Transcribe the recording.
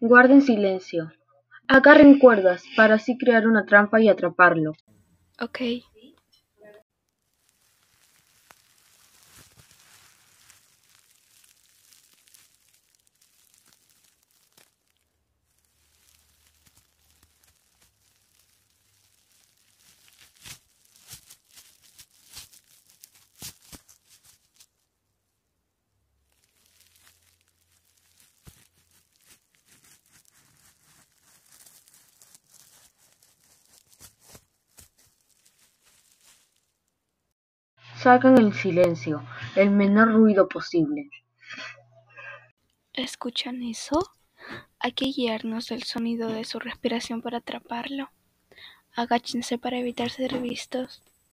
Guarden silencio. Agarren cuerdas para así crear una trampa y atraparlo. Ok. Salgan en silencio, el menor ruido posible. ¿Escuchan eso? Hay que guiarnos del sonido de su respiración para atraparlo. Agáchense para evitar ser vistos.